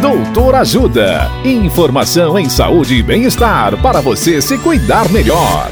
Doutor Ajuda. Informação em saúde e bem-estar para você se cuidar melhor.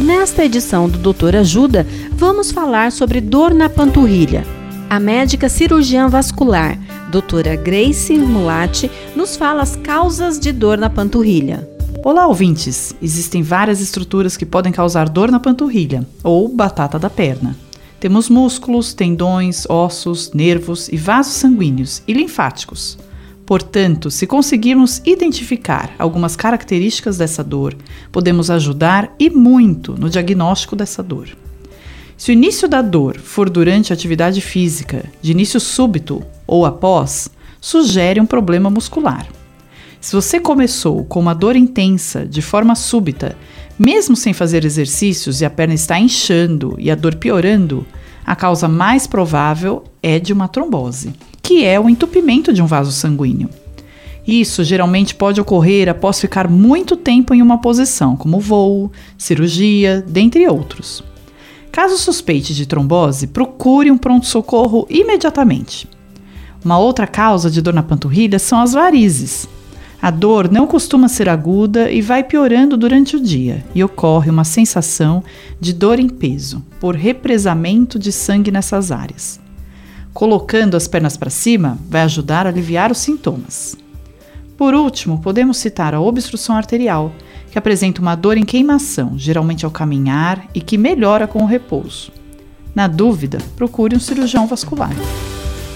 Nesta edição do Doutor Ajuda, vamos falar sobre dor na panturrilha. A médica cirurgiã vascular, doutora Grace Mulatti, nos fala as causas de dor na panturrilha. Olá, ouvintes! Existem várias estruturas que podem causar dor na panturrilha, ou batata da perna. Temos músculos, tendões, ossos, nervos e vasos sanguíneos e linfáticos. Portanto, se conseguirmos identificar algumas características dessa dor, podemos ajudar e muito no diagnóstico dessa dor. Se o início da dor for durante a atividade física, de início súbito ou após, sugere um problema muscular. Se você começou com uma dor intensa de forma súbita, mesmo sem fazer exercícios e a perna está inchando e a dor piorando, a causa mais provável é de uma trombose, que é o entupimento de um vaso sanguíneo. Isso geralmente pode ocorrer após ficar muito tempo em uma posição, como voo, cirurgia, dentre outros. Caso suspeite de trombose, procure um pronto-socorro imediatamente. Uma outra causa de dor na panturrilha são as varizes. A dor não costuma ser aguda e vai piorando durante o dia, e ocorre uma sensação de dor em peso, por represamento de sangue nessas áreas. Colocando as pernas para cima vai ajudar a aliviar os sintomas. Por último, podemos citar a obstrução arterial, que apresenta uma dor em queimação, geralmente ao caminhar, e que melhora com o repouso. Na dúvida, procure um cirurgião vascular.